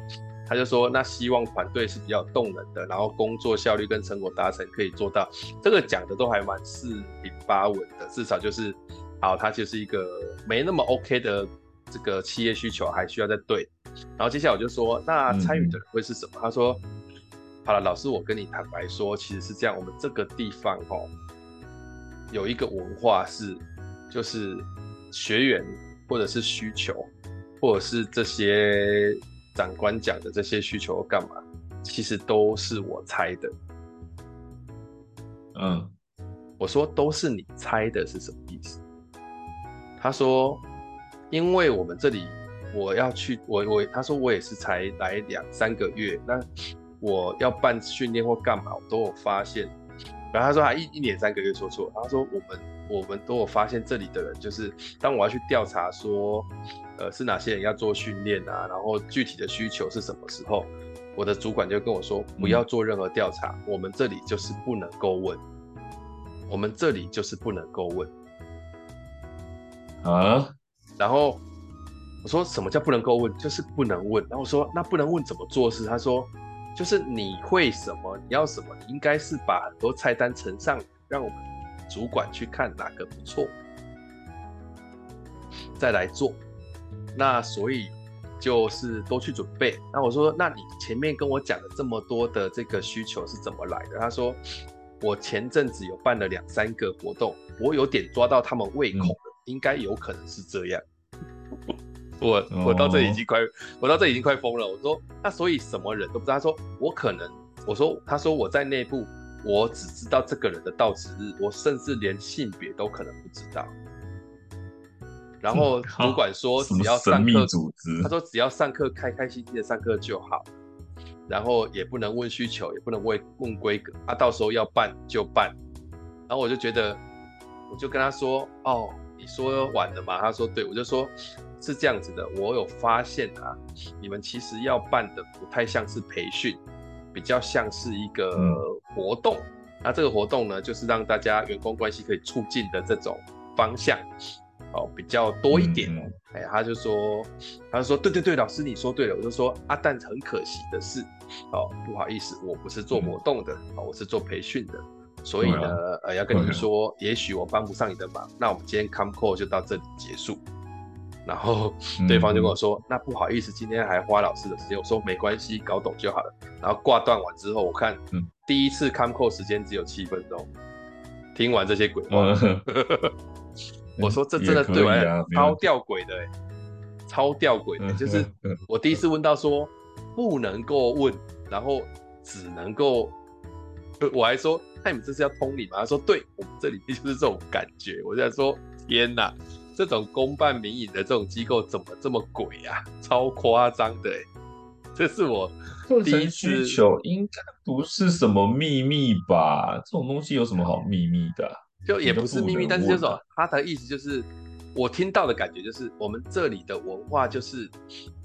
他就说，那希望团队是比较动能的，然后工作效率跟成果达成可以做到。这个讲的都还蛮四平八稳的，至少就是，好，他就是一个没那么 OK 的这个企业需求，还需要再对。然后接下来我就说，那参与的人会是什么？嗯、他说，好了，老师，我跟你坦白说，其实是这样，我们这个地方哦，有一个文化是，就是学员或者是需求，或者是这些。长官讲的这些需求干嘛？其实都是我猜的。嗯，我说都是你猜的是什么意思？他说，因为我们这里我要去，我我他说我也是才来两三个月，那我要办训练或干嘛，我都有发现。然后他说还一一年三个月说错，他说我们我们都有发现这里的人，就是当我要去调查说。呃，是哪些人要做训练啊？然后具体的需求是什么时候？我的主管就跟我说，不要做任何调查，嗯、我们这里就是不能够问，我们这里就是不能够问啊。然后我说什么叫不能够问？就是不能问。然后我说那不能问怎么做事？他说就是你会什么，你要什么，应该是把很多菜单呈上，让我们主管去看哪个不错，再来做。那所以就是多去准备。那我说，那你前面跟我讲了这么多的这个需求是怎么来的？他说，我前阵子有办了两三个活动，我有点抓到他们胃口，应该有可能是这样。我我到这已经快，哦、我到这已经快疯了。我说，那所以什么人都不知道。他说，我可能，我说，他说我在内部，我只知道这个人的到职日，我甚至连性别都可能不知道。然后 主管说，只要上课，他说只要上课开开心心的上课就好，然后也不能问需求，也不能问问规格，啊，到时候要办就办。然后我就觉得，我就跟他说，哦，你说晚了吗？他说对，我就说是这样子的，我有发现啊，你们其实要办的不太像是培训，比较像是一个活动。嗯、那这个活动呢，就是让大家员工关系可以促进的这种方向。哦，比较多一点，嗯、哎，他就说，他就说，对对对，老师你说对了，我就说啊，但很可惜的是，哦，不好意思，我不是做活动的，嗯、哦，我是做培训的，所以呢，嗯、呃，要跟你说，嗯、也许我帮不上你的忙，那我们今天 come call 就到这里结束。然后对方就跟我说，嗯、那不好意思，今天还花老师的时间，我说没关系，搞懂就好了。然后挂断完之后，我看，第一次 come call 时间只有七分钟，听完这些鬼话。嗯 我说这真的对我来讲超吊诡的，欸，超吊诡的，就是我第一次问到说不能够问，然后只能够，我还说那你们这是要通理吗？他说对，我们这里就是这种感觉。我在说天哪，这种公办民营的这种机构怎么这么鬼啊？超夸张的，欸，这是我第一次。需求应该不是什么秘密吧？这种东西有什么好秘密的？就也不是秘密，但是就是他的意思就是，我听到的感觉就是，我们这里的文化就是，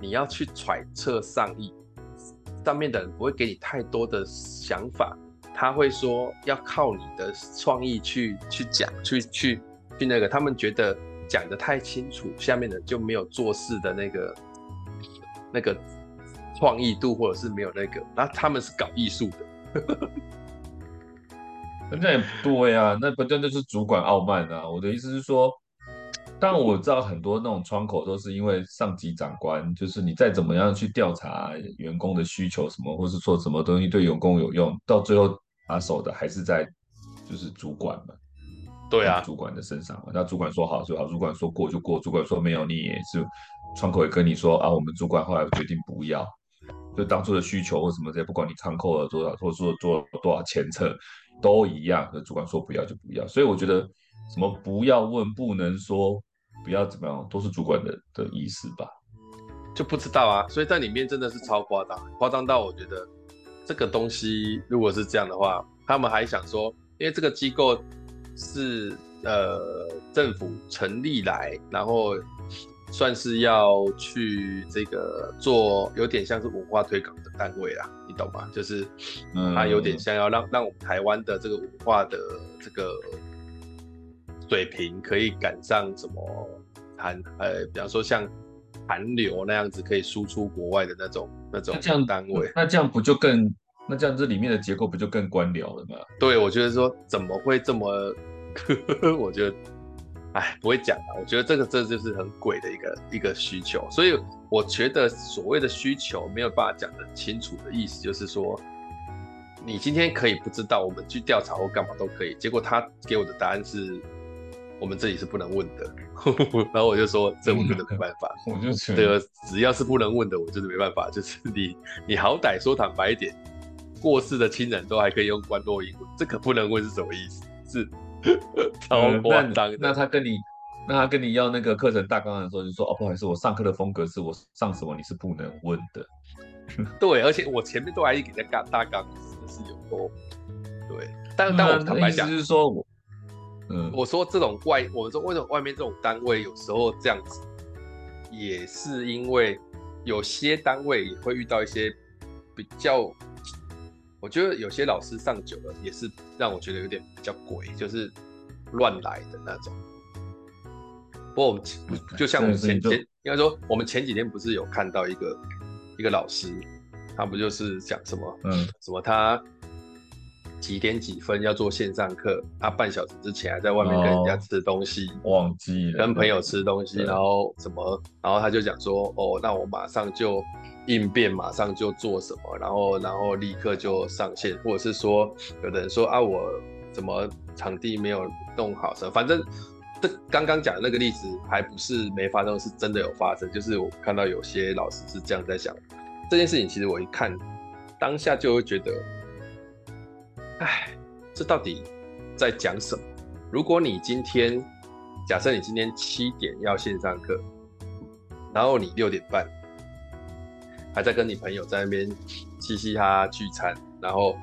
你要去揣测上意，上面的人不会给你太多的想法，他会说要靠你的创意去去讲，去去去那个，他们觉得讲得太清楚，下面的就没有做事的那个那个创意度，或者是没有那个，那他们是搞艺术的。那也不对啊，那不真的是主管傲慢啊！我的意思是说，但我知道很多那种窗口都是因为上级长官，就是你再怎么样去调查员工的需求什么，或是说什么东西对员工有用，到最后把手的还是在就是主管嘛。对啊，主管的身上。那主管说好就好，主管说过就过，主管说没有你也是窗口也跟你说啊，我们主管后来决定不要，就当初的需求或什么这些，不管你窗口了多少，或者说做了多少前测。都一样，和主管说不要就不要，所以我觉得什么不要问，不能说，不要怎么样，都是主管的的意思吧？就不知道啊，所以在里面真的是超夸张，夸张到我觉得这个东西如果是这样的话，他们还想说，因为这个机构是呃政府成立来，然后。算是要去这个做有点像是文化推广的单位啦，你懂吗？就是它有点像要让让我们台湾的这个文化的这个水平可以赶上什么韩呃，比方说像韩流那样子可以输出国外的那种那种单位，那这样不就更那这样这里面的结构不就更官僚了吗？对，我觉得说怎么会这么，我觉得。哎，不会讲啊！我觉得这个这就是很鬼的一个一个需求，所以我觉得所谓的需求没有办法讲得很清楚的意思，就是说，你今天可以不知道，我们去调查或干嘛都可以。结果他给我的答案是，我们这里是不能问的。然后我就说，这我真的没办法。我就觉得，只要是不能问的，我就是没办法。就是你你好歹说坦白一点，过世的亲人都还可以用关落阴问，这个不能问是什么意思？是。超夸张、嗯！那他跟你，那他跟你要那个课程大纲的时候，就说：“哦，不好意思，我上课的风格是我上什么你是不能问的。”对，而且我前面都还给人家大纲，是有多对。但但我坦白讲，就是说我，嗯，我说这种外，我说为什么外面这种单位有时候这样子，也是因为有些单位也会遇到一些比较。我觉得有些老师上久了，也是让我觉得有点比较鬼，就是乱来的那种。不过我们就像我们前前应该说，我们前几天不是有看到一个一个老师，他不就是讲什么，嗯，什么他几点几分要做线上课，他半小时之前还在外面跟人家吃东西，忘记了跟朋友吃东西，然后什么，然后他就讲说，哦，那我马上就。应变马上就做什么，然后然后立刻就上线，或者是说有的人说啊，我怎么场地没有弄好什么，反正这刚刚讲的那个例子还不是没发生，是真的有发生。就是我看到有些老师是这样在想这件事情，其实我一看当下就会觉得，哎，这到底在讲什么？如果你今天假设你今天七点要线上课，然后你六点半。还在跟你朋友在那边嘻嘻哈哈聚餐，然后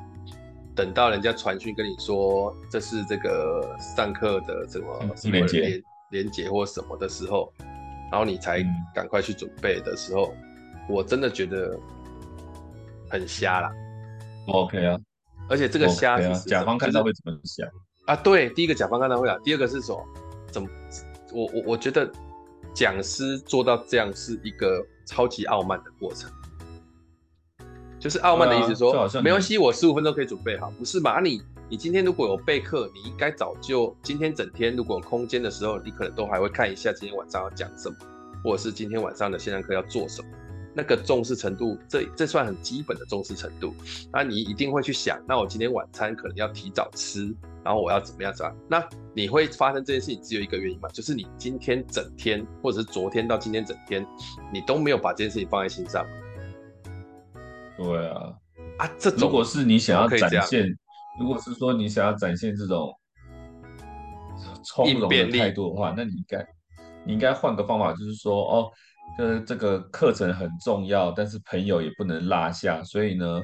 等到人家传讯跟你说这是这个上课的什么什么连连结或什么的时候，然后你才赶快去准备的时候，我真的觉得很瞎啦。OK 啊，而且这个瞎是、啊、甲方看到会怎么想啊？对，第一个甲方看到会啊，第二个是什么？怎么？我我我觉得讲师做到这样是一个超级傲慢的过程。就是傲慢的意思说，啊、没关系，我十五分钟可以准备好，不是吧？你你今天如果有备课，你应该早就今天整天如果有空间的时候，你可能都还会看一下今天晚上要讲什么，或者是今天晚上的线上课要做什么，那个重视程度，这这算很基本的重视程度。那你一定会去想，那我今天晚餐可能要提早吃，然后我要怎么样子啊？那你会发生这件事情只有一个原因嘛？就是你今天整天，或者是昨天到今天整天，你都没有把这件事情放在心上。对啊，啊，这如果是你想要展现，如果是说你想要展现这种从容的态度的话，那你应该你应该换个方法，就是说哦，这这个课程很重要，但是朋友也不能落下，所以呢，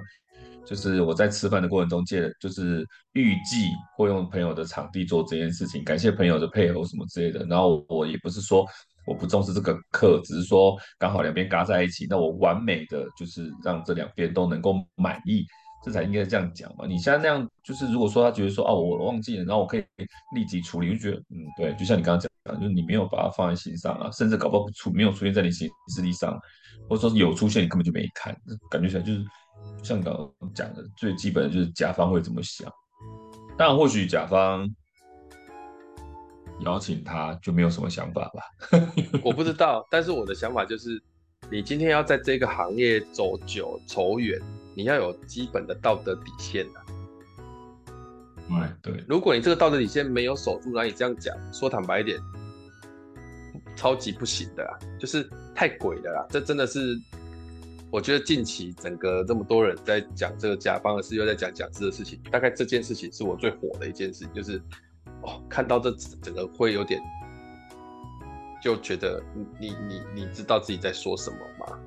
就是我在吃饭的过程中借，就是预计会用朋友的场地做这件事情，感谢朋友的配合什么之类的，然后我也不是说。我不重视这个课，只是说刚好两边嘎在一起，那我完美的就是让这两边都能够满意，这才应该这样讲嘛。你现在那样，就是如果说他觉得说哦，我忘记了，然后我可以立即处理，我就觉得嗯，对，就像你刚刚讲，就是你没有把它放在心上啊，甚至搞不好出没有出现在你行事历上，或者说有出现，你根本就没看，感觉起来就是像刚刚讲的最基本的就是甲方会怎么想，但或许甲方。邀请他就没有什么想法吧？我不知道，但是我的想法就是，你今天要在这个行业走久走远，你要有基本的道德底线的、对。如果你这个道德底线没有守住，那你这样讲，说坦白一点，超级不行的啦，就是太鬼的啦。这真的是，我觉得近期整个这么多人在讲这个甲方的事，又在讲讲师的事情，大概这件事情是我最火的一件事情，就是。哦，看到这整个会有点，就觉得你你你你知道自己在说什么吗？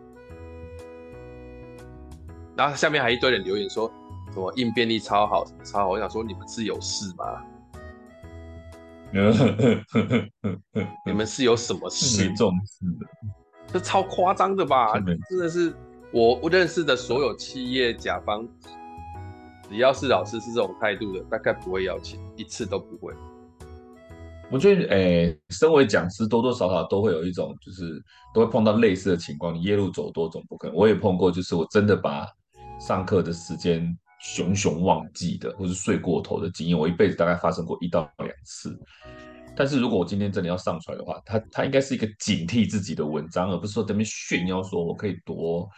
然后下面还一堆人留言说什么应变力超好，什么超好。我想说你们是有事吗？你们是有什么事？这超夸张的吧？真的是我我认识的所有企业甲方，只要是老师是这种态度的，大概不会邀请，一次都不会。我觉得，诶、欸，身为讲师，多多少少都会有一种，就是都会碰到类似的情况。你夜路走多，总不可能。我也碰过，就是我真的把上课的时间熊熊忘记的，或是睡过头的经验，我一辈子大概发生过一到两次。但是如果我今天真的要上传的话，它它应该是一个警惕自己的文章，而不是说在那边炫耀说我可以多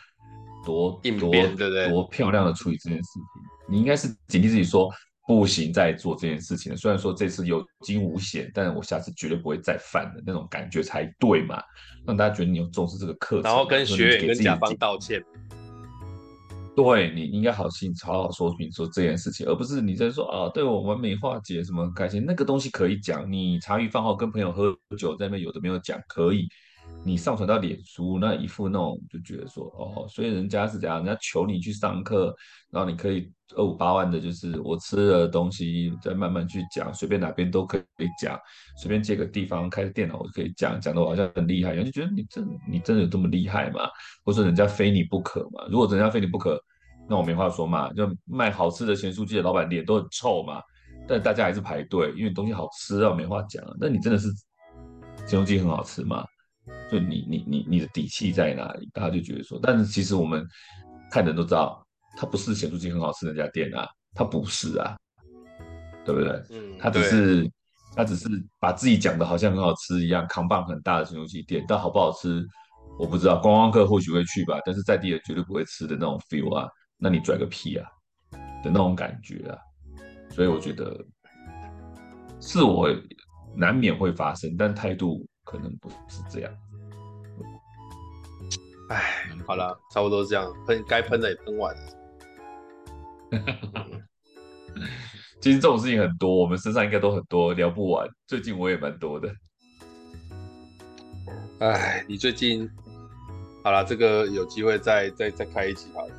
多多多，对对多漂亮的处理这件事情。你应该是警惕自己说。不行，再做这件事情。虽然说这次有惊无险，但是我下次绝对不会再犯的那种感觉才对嘛，让大家觉得你有重视这个课程，然后跟学员跟甲方道歉。对，你应该好心好好说明说这件事情，而不是你在说啊，对我完美化解什么开心，那个东西可以讲。你茶余饭后跟朋友喝酒，在那边有的没有讲可以。你上传到脸书那一副那种，就觉得说哦，所以人家是怎样，人家求你去上课，然后你可以二五八万的，就是我吃的东西再慢慢去讲，随便哪边都可以讲，随便借个地方开个电脑我就可以讲，讲的我好像很厉害，然后就觉得你真你真的有这么厉害吗？或者人家非你不可嘛？如果人家非你不可，那我没话说嘛，就卖好吃的咸酥鸡的老板脸都很臭嘛，但大家还是排队，因为东西好吃啊，没话讲。那你真的是咸酥鸡很好吃吗？就你你你你的底气在哪里？大家就觉得说，但是其实我们看人都知道，他不是咸酥鸡很好吃的那家店啊，他不是啊，对不对？嗯，他只是他只是把自己讲的好像很好吃一样，扛棒很大的咸酥鸡店，但好不好吃我不知道，观光客或许会去吧，但是在地的绝对不会吃的那种 feel 啊，那你拽个屁啊的那种感觉啊，所以我觉得是我难免会发生，但态度。可能不是这样。哎，好了，差不多是这样，喷该喷的也喷完了。其实这种事情很多，我们身上应该都很多，聊不完。最近我也蛮多的。哎，你最近好了，这个有机会再再再开一集好了。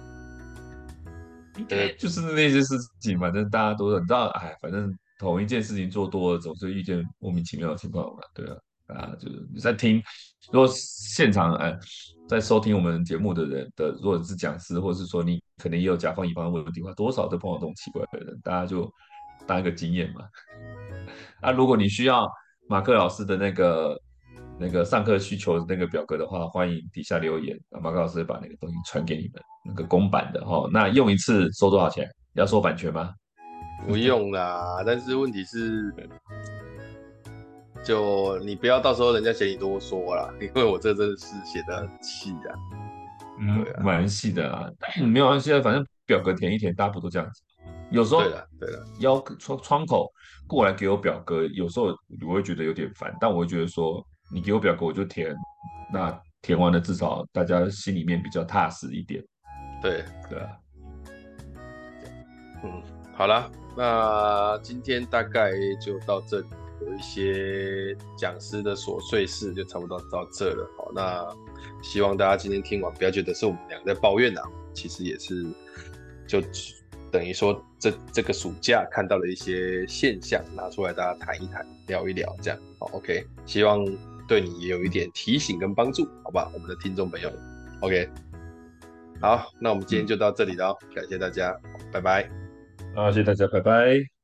对，就是那些事情，反正大家都很知道。哎，反正同一件事情做多了，总是遇见莫名其妙的情况嘛。对啊。啊，就是你在听，如果现场哎，在收听我们节目的人的，如果是讲师，或者是说你可能也有甲方乙方问问题的话，多少都碰到这种奇怪的人，大家就当一个经验嘛。啊，如果你需要马克老师的那个那个上课需求的那个表格的话，欢迎底下留言，啊，马克老师把那个东西传给你们，那个公版的哈。那用一次收多少钱？要收版权吗？不用啦，但是问题是。就你不要到时候人家嫌你多说啦，因为我这真的是写的很细的，嗯，蛮细的啊，但没有关系啊，反正表格填一填，大家不都这样子？有时候对的，对的，要窗窗口过来给我表格，有时候我会觉得有点烦，但我会觉得说，你给我表格我就填，那填完了至少大家心里面比较踏实一点。对对啊，嗯，好了，那今天大概就到这里。有一些讲师的琐碎事就差不多到这了。好，那希望大家今天听完不要觉得是我们两个在抱怨呐，其实也是就等于说这这个暑假看到了一些现象，拿出来大家谈一谈，聊一聊，这样好。OK，希望对你也有一点提醒跟帮助，好吧？我们的听众朋友，OK，好，那我们今天就到这里了，感谢大家，拜拜。好，谢谢大家，拜拜。